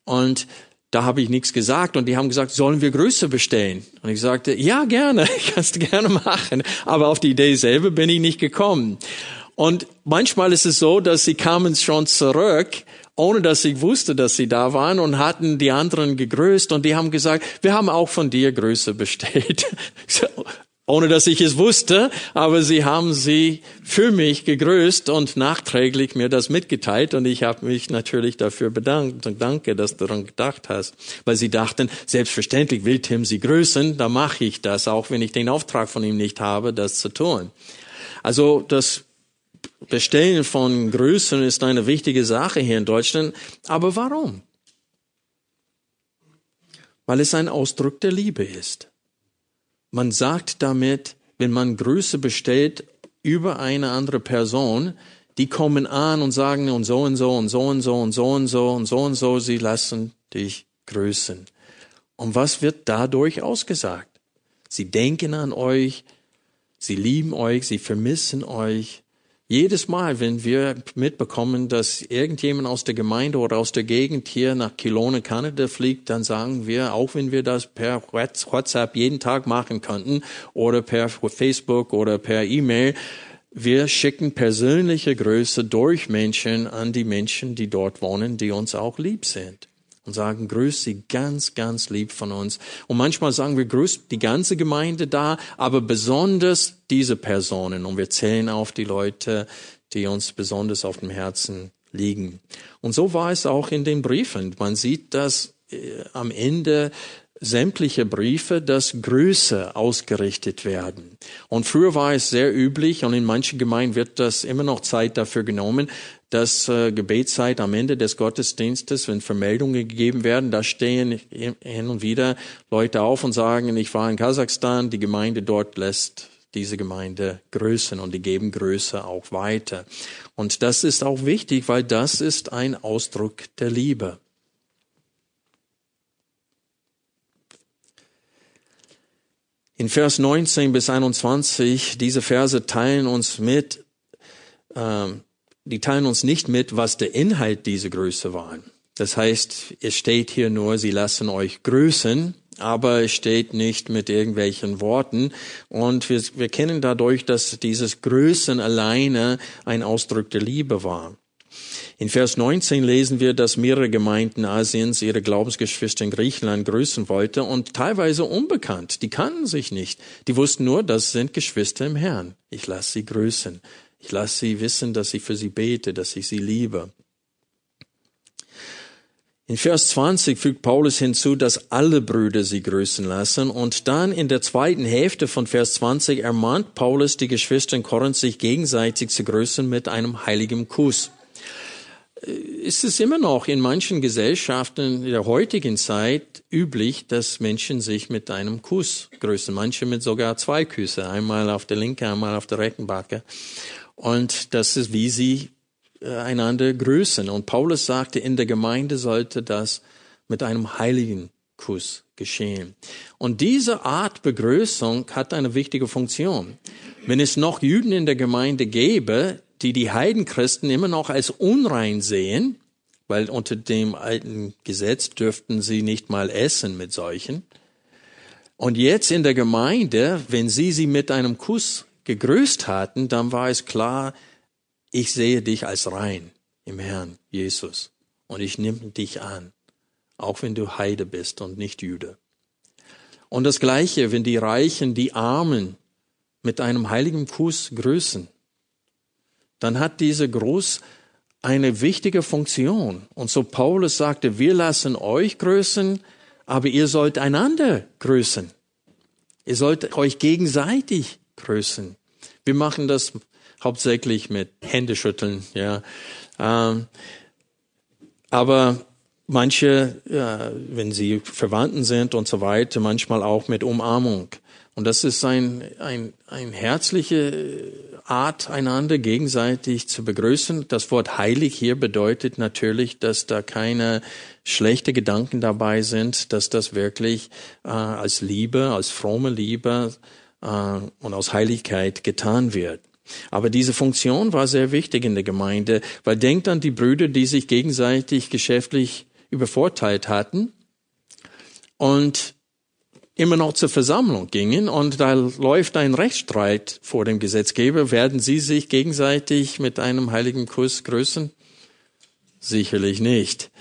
Und da habe ich nichts gesagt und die haben gesagt, sollen wir Grüße bestellen? Und ich sagte, ja, gerne, kannst du gerne machen. Aber auf die Idee selber bin ich nicht gekommen. Und manchmal ist es so, dass sie kamen schon zurück, ohne dass ich wusste, dass sie da waren und hatten die anderen gegrüßt und die haben gesagt, wir haben auch von dir Grüße bestellt. ohne dass ich es wusste, aber sie haben sie für mich gegrüßt und nachträglich mir das mitgeteilt und ich habe mich natürlich dafür bedankt und danke, dass du daran gedacht hast, weil sie dachten, selbstverständlich will Tim sie grüßen, da mache ich das, auch wenn ich den Auftrag von ihm nicht habe, das zu tun. Also das Bestellen von Grüßen ist eine wichtige Sache hier in Deutschland, aber warum? Weil es ein Ausdruck der Liebe ist. Man sagt damit, wenn man Grüße bestellt über eine andere Person, die kommen an und sagen und so und so und so und so und so und so und so und so, sie lassen dich grüßen. Und was wird dadurch ausgesagt? Sie denken an euch, sie lieben euch, sie vermissen euch, jedes Mal, wenn wir mitbekommen, dass irgendjemand aus der Gemeinde oder aus der Gegend hier nach Kelowna, Kanada fliegt, dann sagen wir, auch wenn wir das per WhatsApp jeden Tag machen könnten oder per Facebook oder per E-Mail, wir schicken persönliche Grüße durch Menschen an die Menschen, die dort wohnen, die uns auch lieb sind und sagen, grüß sie ganz, ganz lieb von uns. Und manchmal sagen wir, grüß die ganze Gemeinde da, aber besonders diese Personen. Und wir zählen auf die Leute, die uns besonders auf dem Herzen liegen. Und so war es auch in den Briefen. Man sieht, dass äh, am Ende sämtliche Briefe, dass Grüße ausgerichtet werden. Und früher war es sehr üblich, und in manchen Gemeinden wird das immer noch Zeit dafür genommen, dass äh, Gebetszeit am Ende des Gottesdienstes, wenn Vermeldungen gegeben werden, da stehen hin und wieder Leute auf und sagen, ich war in Kasachstan, die Gemeinde dort lässt diese Gemeinde grüßen und die geben Grüße auch weiter. Und das ist auch wichtig, weil das ist ein Ausdruck der Liebe. In Vers 19 bis 21, diese Verse teilen uns mit, ähm, die teilen uns nicht mit, was der Inhalt dieser Grüße war. Das heißt, es steht hier nur, sie lassen euch grüßen, aber es steht nicht mit irgendwelchen Worten. Und wir, wir kennen dadurch, dass dieses Grüßen alleine ein Ausdruck der Liebe war. In Vers 19 lesen wir, dass mehrere Gemeinden Asiens ihre Glaubensgeschwister in Griechenland grüßen wollte und teilweise unbekannt. Die kannten sich nicht. Die wussten nur, das sind Geschwister im Herrn. Ich lasse sie grüßen. Ich lasse sie wissen, dass ich für sie bete, dass ich sie liebe. In Vers 20 fügt Paulus hinzu, dass alle Brüder sie grüßen lassen. Und dann in der zweiten Hälfte von Vers 20 ermahnt Paulus die Geschwister in Korinth, sich gegenseitig zu grüßen mit einem heiligen Kuss. Ist es immer noch in manchen Gesellschaften der heutigen Zeit üblich, dass Menschen sich mit einem Kuss grüßen. Manche mit sogar zwei Küsse, einmal auf der linken, einmal auf der rechten Backe. Und das ist, wie sie äh, einander grüßen. Und Paulus sagte, in der Gemeinde sollte das mit einem heiligen Kuss geschehen. Und diese Art Begrüßung hat eine wichtige Funktion. Wenn es noch Juden in der Gemeinde gäbe, die die Heidenchristen immer noch als unrein sehen, weil unter dem alten Gesetz dürften sie nicht mal essen mit solchen. Und jetzt in der Gemeinde, wenn sie sie mit einem Kuss gegrüßt hatten, dann war es klar, ich sehe dich als rein im Herrn Jesus und ich nehme dich an, auch wenn du Heide bist und nicht Jude. Und das Gleiche, wenn die Reichen die Armen mit einem heiligen Kuss grüßen, dann hat dieser Gruß eine wichtige Funktion. Und so Paulus sagte, wir lassen euch grüßen, aber ihr sollt einander grüßen. Ihr sollt euch gegenseitig grüßen. Wir machen das hauptsächlich mit Händeschütteln, ja. Ähm, aber manche, äh, wenn sie Verwandten sind und so weiter, manchmal auch mit Umarmung. Und das ist ein, ein, ein herzliche Art, einander gegenseitig zu begrüßen. Das Wort heilig hier bedeutet natürlich, dass da keine schlechte Gedanken dabei sind, dass das wirklich äh, als Liebe, als fromme Liebe äh, und aus Heiligkeit getan wird. Aber diese Funktion war sehr wichtig in der Gemeinde, weil denkt an die Brüder, die sich gegenseitig geschäftlich übervorteilt hatten und immer noch zur Versammlung gingen und da läuft ein Rechtsstreit vor dem Gesetzgeber, werden sie sich gegenseitig mit einem heiligen Kuss grüßen? Sicherlich nicht.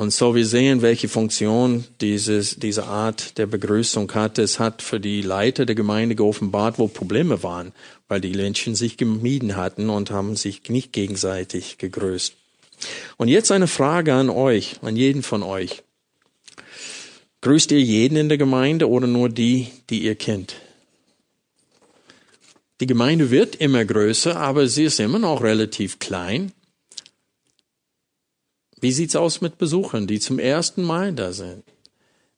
Und so wir sehen, welche Funktion dieses, diese Art der Begrüßung hatte. Es hat für die Leiter der Gemeinde geoffenbart, wo Probleme waren, weil die Menschen sich gemieden hatten und haben sich nicht gegenseitig gegrüßt. Und jetzt eine Frage an euch, an jeden von euch. Grüßt ihr jeden in der Gemeinde oder nur die, die ihr kennt? Die Gemeinde wird immer größer, aber sie ist immer noch relativ klein. Wie sieht's aus mit Besuchern, die zum ersten Mal da sind?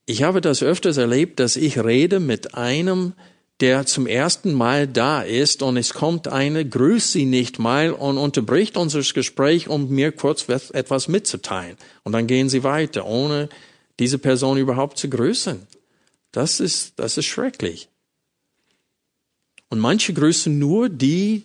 Ich habe das öfters erlebt, dass ich rede mit einem, der zum ersten Mal da ist und es kommt eine, grüßt sie nicht mal und unterbricht unser Gespräch, um mir kurz etwas mitzuteilen. Und dann gehen sie weiter, ohne diese Person überhaupt zu grüßen. Das ist, das ist schrecklich. Und manche grüßen nur die,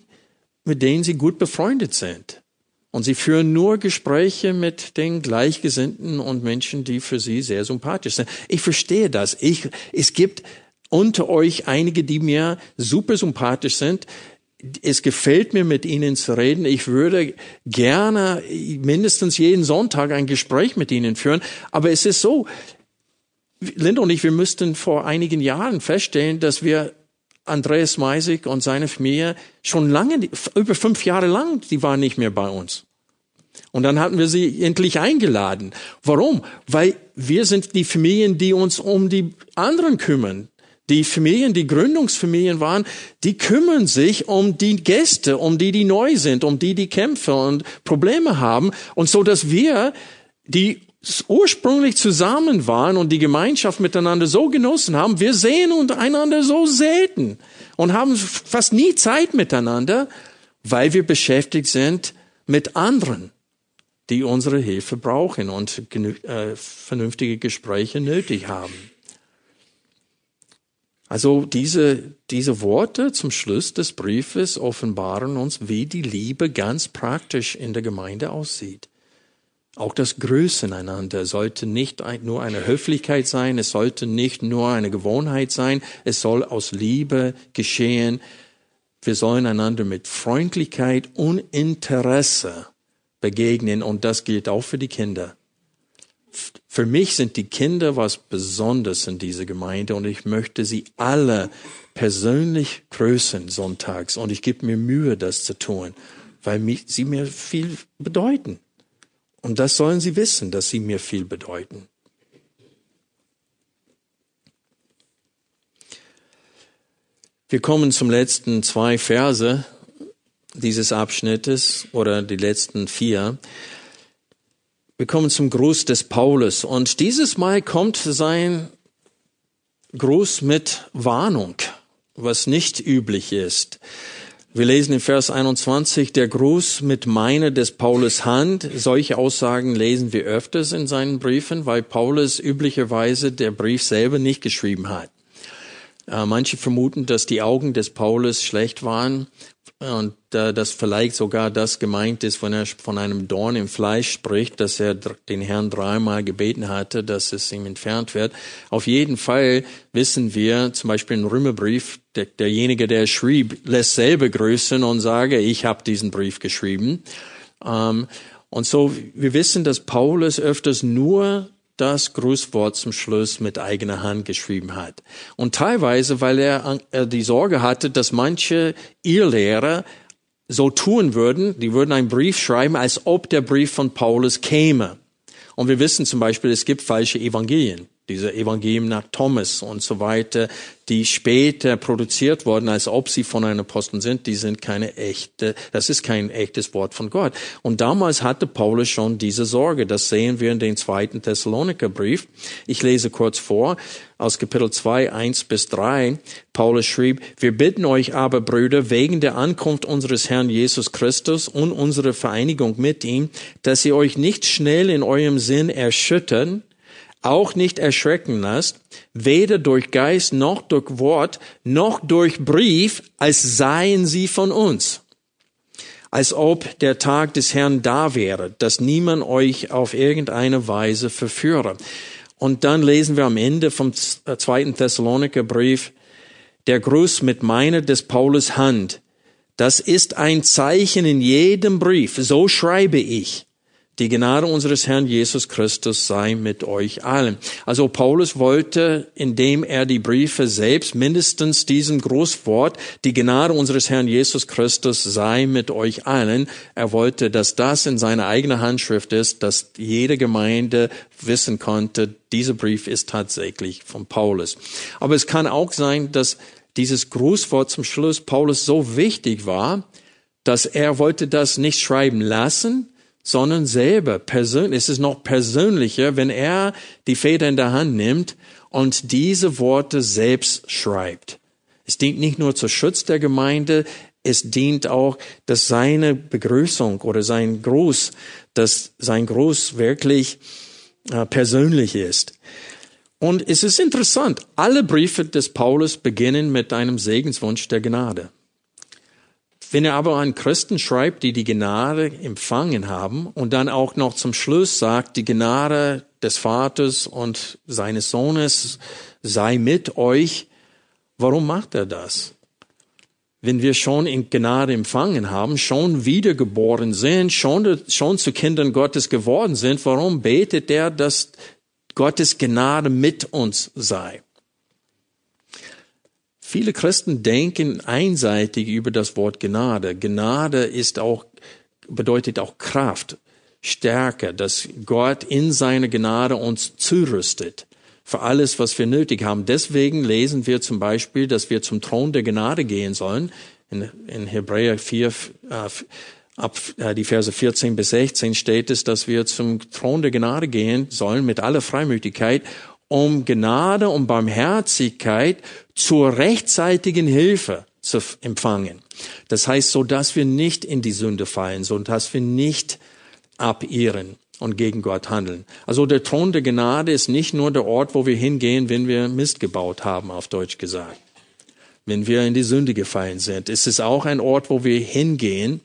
mit denen sie gut befreundet sind. Und sie führen nur Gespräche mit den Gleichgesinnten und Menschen, die für sie sehr sympathisch sind. Ich verstehe das. Ich, es gibt unter euch einige, die mir super sympathisch sind. Es gefällt mir, mit ihnen zu reden. Ich würde gerne mindestens jeden Sonntag ein Gespräch mit ihnen führen. Aber es ist so, Linda und ich, wir müssten vor einigen Jahren feststellen, dass wir Andreas Meisig und seine Familie schon lange, über fünf Jahre lang, die waren nicht mehr bei uns. Und dann hatten wir sie endlich eingeladen. Warum? Weil wir sind die Familien, die uns um die anderen kümmern. Die Familien, die Gründungsfamilien waren, die kümmern sich um die Gäste, um die, die neu sind, um die, die Kämpfe und Probleme haben. Und so, dass wir, die ursprünglich zusammen waren und die Gemeinschaft miteinander so genossen haben, wir sehen einander so selten und haben fast nie Zeit miteinander, weil wir beschäftigt sind mit anderen die unsere Hilfe brauchen und äh, vernünftige Gespräche nötig haben. Also diese, diese Worte zum Schluss des Briefes offenbaren uns, wie die Liebe ganz praktisch in der Gemeinde aussieht. Auch das Grüßen einander sollte nicht nur eine Höflichkeit sein, es sollte nicht nur eine Gewohnheit sein, es soll aus Liebe geschehen. Wir sollen einander mit Freundlichkeit und Interesse begegnen und das gilt auch für die Kinder. Für mich sind die Kinder was Besonderes in dieser Gemeinde und ich möchte sie alle persönlich grüßen sonntags und ich gebe mir Mühe, das zu tun, weil sie mir viel bedeuten. Und das sollen sie wissen, dass sie mir viel bedeuten. Wir kommen zum letzten zwei Verse dieses Abschnittes oder die letzten vier. Wir kommen zum Gruß des Paulus und dieses Mal kommt sein Gruß mit Warnung, was nicht üblich ist. Wir lesen in Vers 21, der Gruß mit meiner des Paulus Hand. Solche Aussagen lesen wir öfters in seinen Briefen, weil Paulus üblicherweise der Brief selber nicht geschrieben hat. Äh, manche vermuten, dass die Augen des Paulus schlecht waren und äh, dass vielleicht sogar das gemeint ist, wenn er von einem Dorn im Fleisch spricht, dass er den Herrn dreimal gebeten hatte, dass es ihm entfernt wird. Auf jeden Fall wissen wir, zum Beispiel im Römerbrief, der, derjenige, der schrieb, lässt selber grüßen und sage, ich habe diesen Brief geschrieben. Ähm, und so, wir wissen, dass Paulus öfters nur das Grußwort zum Schluss mit eigener Hand geschrieben hat. Und teilweise, weil er, er die Sorge hatte, dass manche Irrlehrer so tun würden, die würden einen Brief schreiben, als ob der Brief von Paulus käme. Und wir wissen zum Beispiel, es gibt falsche Evangelien. Diese Evangelium nach Thomas und so weiter, die später produziert wurden, als ob sie von einem Apostel sind, die sind keine echte, das ist kein echtes Wort von Gott. Und damals hatte Paulus schon diese Sorge. Das sehen wir in den zweiten Thessalonikerbrief. Ich lese kurz vor aus Kapitel 2, 1 bis 3. Paulus schrieb, wir bitten euch aber, Brüder, wegen der Ankunft unseres Herrn Jesus Christus und unserer Vereinigung mit ihm, dass ihr euch nicht schnell in eurem Sinn erschüttern, auch nicht erschrecken lasst, weder durch Geist noch durch Wort noch durch Brief, als seien sie von uns. Als ob der Tag des Herrn da wäre, dass niemand euch auf irgendeine Weise verführe. Und dann lesen wir am Ende vom zweiten Thessaloniker Brief, der Gruß mit meiner des Paulus Hand. Das ist ein Zeichen in jedem Brief. So schreibe ich. Die Gnade unseres Herrn Jesus Christus sei mit euch allen. Also Paulus wollte, indem er die Briefe selbst mindestens diesem Großwort, die Gnade unseres Herrn Jesus Christus sei mit euch allen. Er wollte, dass das in seiner eigenen Handschrift ist, dass jede Gemeinde wissen konnte, dieser Brief ist tatsächlich von Paulus. Aber es kann auch sein, dass dieses Grußwort zum Schluss Paulus so wichtig war, dass er wollte das nicht schreiben lassen, sondern selber persönlich. Es ist noch persönlicher, wenn er die Feder in der Hand nimmt und diese Worte selbst schreibt. Es dient nicht nur zur Schutz der Gemeinde, es dient auch, dass seine Begrüßung oder sein Gruß, dass sein Gruß wirklich äh, persönlich ist. Und es ist interessant, alle Briefe des Paulus beginnen mit einem Segenswunsch der Gnade. Wenn er aber an Christen schreibt, die die Gnade empfangen haben und dann auch noch zum Schluss sagt, die Gnade des Vaters und seines Sohnes sei mit euch, warum macht er das? Wenn wir schon in Gnade empfangen haben, schon wiedergeboren sind, schon, schon zu Kindern Gottes geworden sind, warum betet er, dass Gottes Gnade mit uns sei? Viele Christen denken einseitig über das Wort Gnade. Gnade ist auch, bedeutet auch Kraft, Stärke, dass Gott in seine Gnade uns zurüstet für alles, was wir nötig haben. Deswegen lesen wir zum Beispiel, dass wir zum Thron der Gnade gehen sollen. In, in Hebräer 4, äh, ab äh, die Verse 14 bis 16 steht es, dass wir zum Thron der Gnade gehen sollen mit aller Freimütigkeit, um Gnade und Barmherzigkeit zur rechtzeitigen Hilfe zu empfangen. Das heißt, so dass wir nicht in die Sünde fallen, so dass wir nicht abirren und gegen Gott handeln. Also der Thron der Gnade ist nicht nur der Ort, wo wir hingehen, wenn wir Mist gebaut haben, auf Deutsch gesagt. Wenn wir in die Sünde gefallen sind. Es ist auch ein Ort, wo wir hingehen,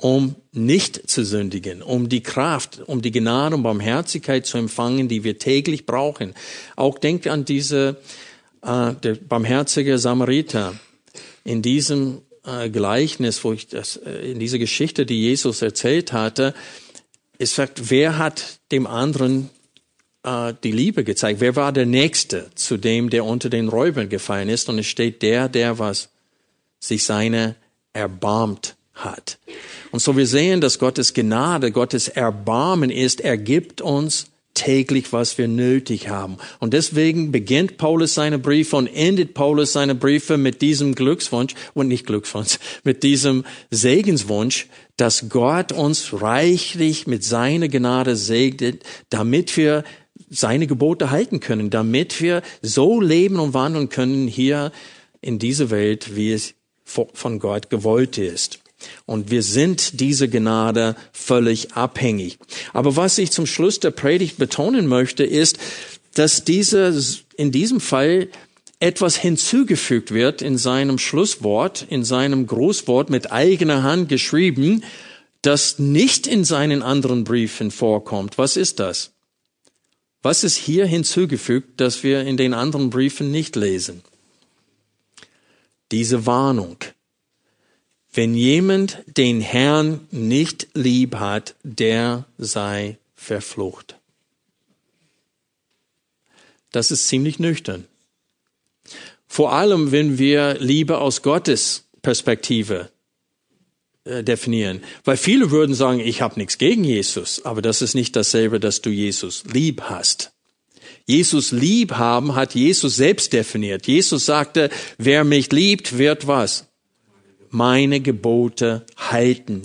um nicht zu sündigen, um die Kraft, um die Gnade und Barmherzigkeit zu empfangen, die wir täglich brauchen. Auch denkt an diese, äh, der barmherzige Samariter. In diesem äh, Gleichnis, wo ich das, äh, in dieser Geschichte, die Jesus erzählt hatte, es sagt, wer hat dem anderen äh, die Liebe gezeigt? Wer war der Nächste zu dem, der unter den Räubern gefallen ist? Und es steht der, der was sich seine erbarmt hat. Und so wir sehen, dass Gottes Gnade, Gottes Erbarmen ist, er gibt uns täglich, was wir nötig haben. Und deswegen beginnt Paulus seine Briefe und endet Paulus seine Briefe mit diesem Glückswunsch und nicht Glückswunsch, mit diesem Segenswunsch, dass Gott uns reichlich mit seiner Gnade segnet, damit wir seine Gebote halten können, damit wir so leben und wandeln können hier in dieser Welt, wie es von Gott gewollt ist. Und wir sind diese Gnade völlig abhängig. Aber was ich zum Schluss der Predigt betonen möchte, ist, dass diese, in diesem Fall etwas hinzugefügt wird in seinem Schlusswort, in seinem Großwort mit eigener Hand geschrieben, das nicht in seinen anderen Briefen vorkommt. Was ist das? Was ist hier hinzugefügt, das wir in den anderen Briefen nicht lesen? Diese Warnung, wenn jemand den Herrn nicht lieb hat, der sei verflucht. Das ist ziemlich nüchtern. Vor allem, wenn wir Liebe aus Gottes Perspektive äh, definieren. Weil viele würden sagen, ich habe nichts gegen Jesus, aber das ist nicht dasselbe, dass du Jesus lieb hast. Jesus lieb haben hat Jesus selbst definiert. Jesus sagte, wer mich liebt, wird was? Meine Gebote halten.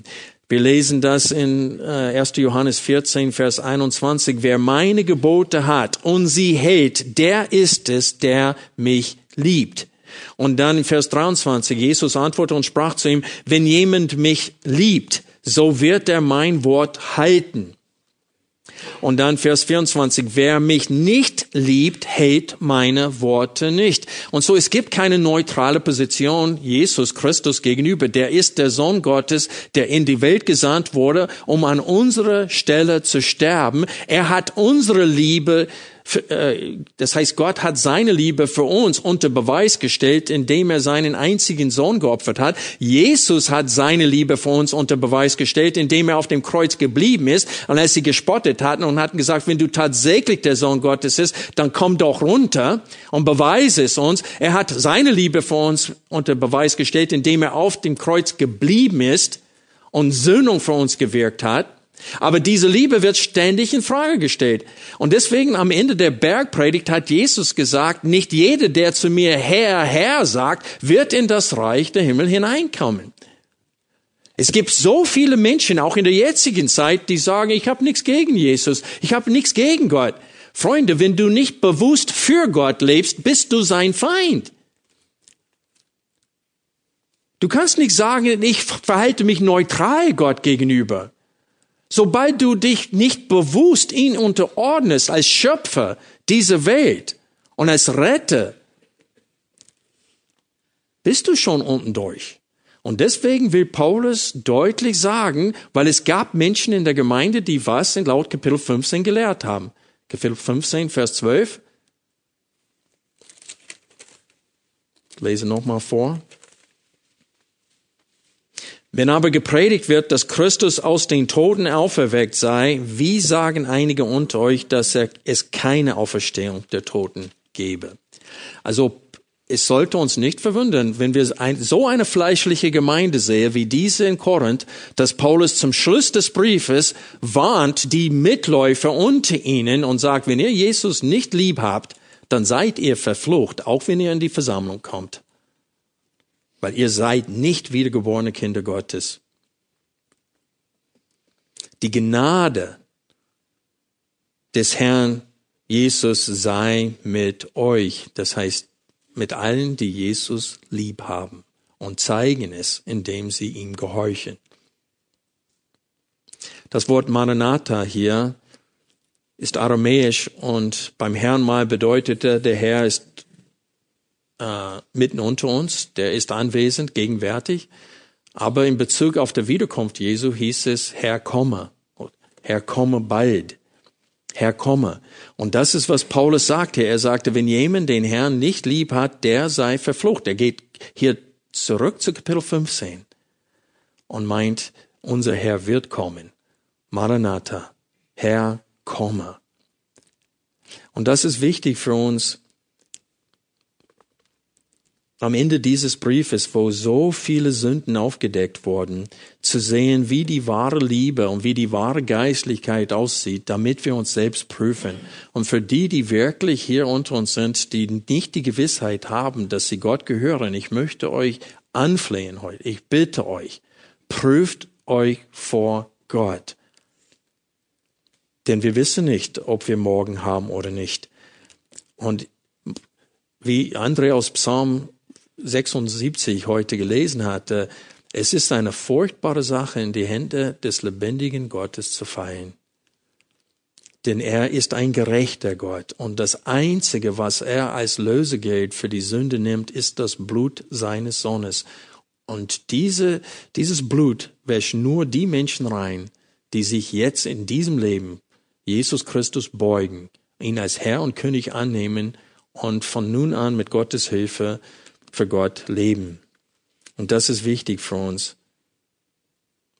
Wir lesen das in 1. Äh, Johannes 14, Vers 21. Wer meine Gebote hat und sie hält, der ist es, der mich liebt. Und dann in Vers 23, Jesus antwortete und sprach zu ihm, wenn jemand mich liebt, so wird er mein Wort halten. Und dann Vers 24, wer mich nicht liebt, hält meine Worte nicht. Und so, es gibt keine neutrale Position Jesus Christus gegenüber. Der ist der Sohn Gottes, der in die Welt gesandt wurde, um an unserer Stelle zu sterben. Er hat unsere Liebe das heißt, Gott hat seine Liebe für uns unter Beweis gestellt, indem er seinen einzigen Sohn geopfert hat. Jesus hat seine Liebe für uns unter Beweis gestellt, indem er auf dem Kreuz geblieben ist und als sie gespottet hatten und hatten gesagt, wenn du tatsächlich der Sohn Gottes bist, dann komm doch runter und beweise es uns. Er hat seine Liebe für uns unter Beweis gestellt, indem er auf dem Kreuz geblieben ist und Söhnung für uns gewirkt hat. Aber diese Liebe wird ständig in Frage gestellt. Und deswegen am Ende der Bergpredigt hat Jesus gesagt, nicht jeder, der zu mir Herr, Herr sagt, wird in das Reich der Himmel hineinkommen. Es gibt so viele Menschen, auch in der jetzigen Zeit, die sagen, ich habe nichts gegen Jesus, ich habe nichts gegen Gott. Freunde, wenn du nicht bewusst für Gott lebst, bist du sein Feind. Du kannst nicht sagen, ich verhalte mich neutral Gott gegenüber. Sobald du dich nicht bewusst ihn unterordnest als Schöpfer dieser Welt und als Retter, bist du schon unten durch. Und deswegen will Paulus deutlich sagen, weil es gab Menschen in der Gemeinde, die was in laut Kapitel 15 gelehrt haben. Kapitel 15, Vers 12. Ich lese nochmal vor. Wenn aber gepredigt wird, dass Christus aus den Toten auferweckt sei, wie sagen einige unter euch, dass es keine Auferstehung der Toten gebe? Also es sollte uns nicht verwundern, wenn wir so eine fleischliche Gemeinde sehen wie diese in Korinth, dass Paulus zum Schluss des Briefes warnt die Mitläufer unter ihnen und sagt, wenn ihr Jesus nicht lieb habt, dann seid ihr verflucht, auch wenn ihr in die Versammlung kommt weil ihr seid nicht wiedergeborene Kinder Gottes. Die Gnade des Herrn Jesus sei mit euch, das heißt mit allen, die Jesus lieb haben und zeigen es, indem sie ihm gehorchen. Das Wort Maranatha hier ist aramäisch und beim Herrn mal bedeutete, der Herr ist äh, mitten unter uns, der ist anwesend, gegenwärtig. Aber in Bezug auf der Wiederkunft Jesu hieß es, Herr komme, Herr komme bald. Herr komme. Und das ist, was Paulus sagte. Er sagte, wenn jemand den Herrn nicht lieb hat, der sei verflucht. Er geht hier zurück zu Kapitel 15 und meint, unser Herr wird kommen. Maranatha, Herr komme. Und das ist wichtig für uns, am Ende dieses Briefes, wo so viele Sünden aufgedeckt wurden, zu sehen, wie die wahre Liebe und wie die wahre Geistlichkeit aussieht, damit wir uns selbst prüfen. Und für die, die wirklich hier unter uns sind, die nicht die Gewissheit haben, dass sie Gott gehören, ich möchte euch anflehen heute, ich bitte euch, prüft euch vor Gott. Denn wir wissen nicht, ob wir morgen haben oder nicht. Und wie André aus Psalm 76 heute gelesen hatte, es ist eine furchtbare Sache, in die Hände des lebendigen Gottes zu fallen. Denn er ist ein gerechter Gott und das Einzige, was er als Lösegeld für die Sünde nimmt, ist das Blut seines Sohnes. Und diese, dieses Blut wäscht nur die Menschen rein, die sich jetzt in diesem Leben Jesus Christus beugen, ihn als Herr und König annehmen und von nun an mit Gottes Hilfe für Gott leben. Und das ist wichtig für uns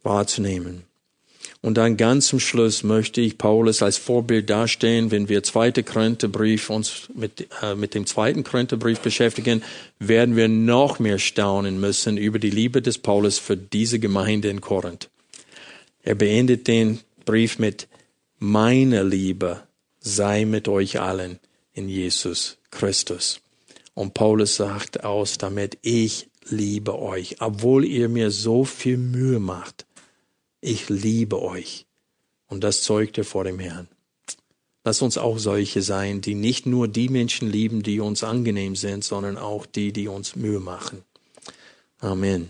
wahrzunehmen. Und dann ganz zum Schluss möchte ich Paulus als Vorbild darstellen, wenn wir zweite Korintherbrief uns mit, äh, mit dem zweiten Korintherbrief beschäftigen, werden wir noch mehr staunen müssen über die Liebe des Paulus für diese Gemeinde in Korinth. Er beendet den Brief mit meine Liebe sei mit euch allen. in Jesus Christus. Und Paulus sagt aus damit, ich liebe euch, obwohl ihr mir so viel Mühe macht. Ich liebe euch. Und das zeugt er vor dem Herrn. Lass uns auch solche sein, die nicht nur die Menschen lieben, die uns angenehm sind, sondern auch die, die uns Mühe machen. Amen.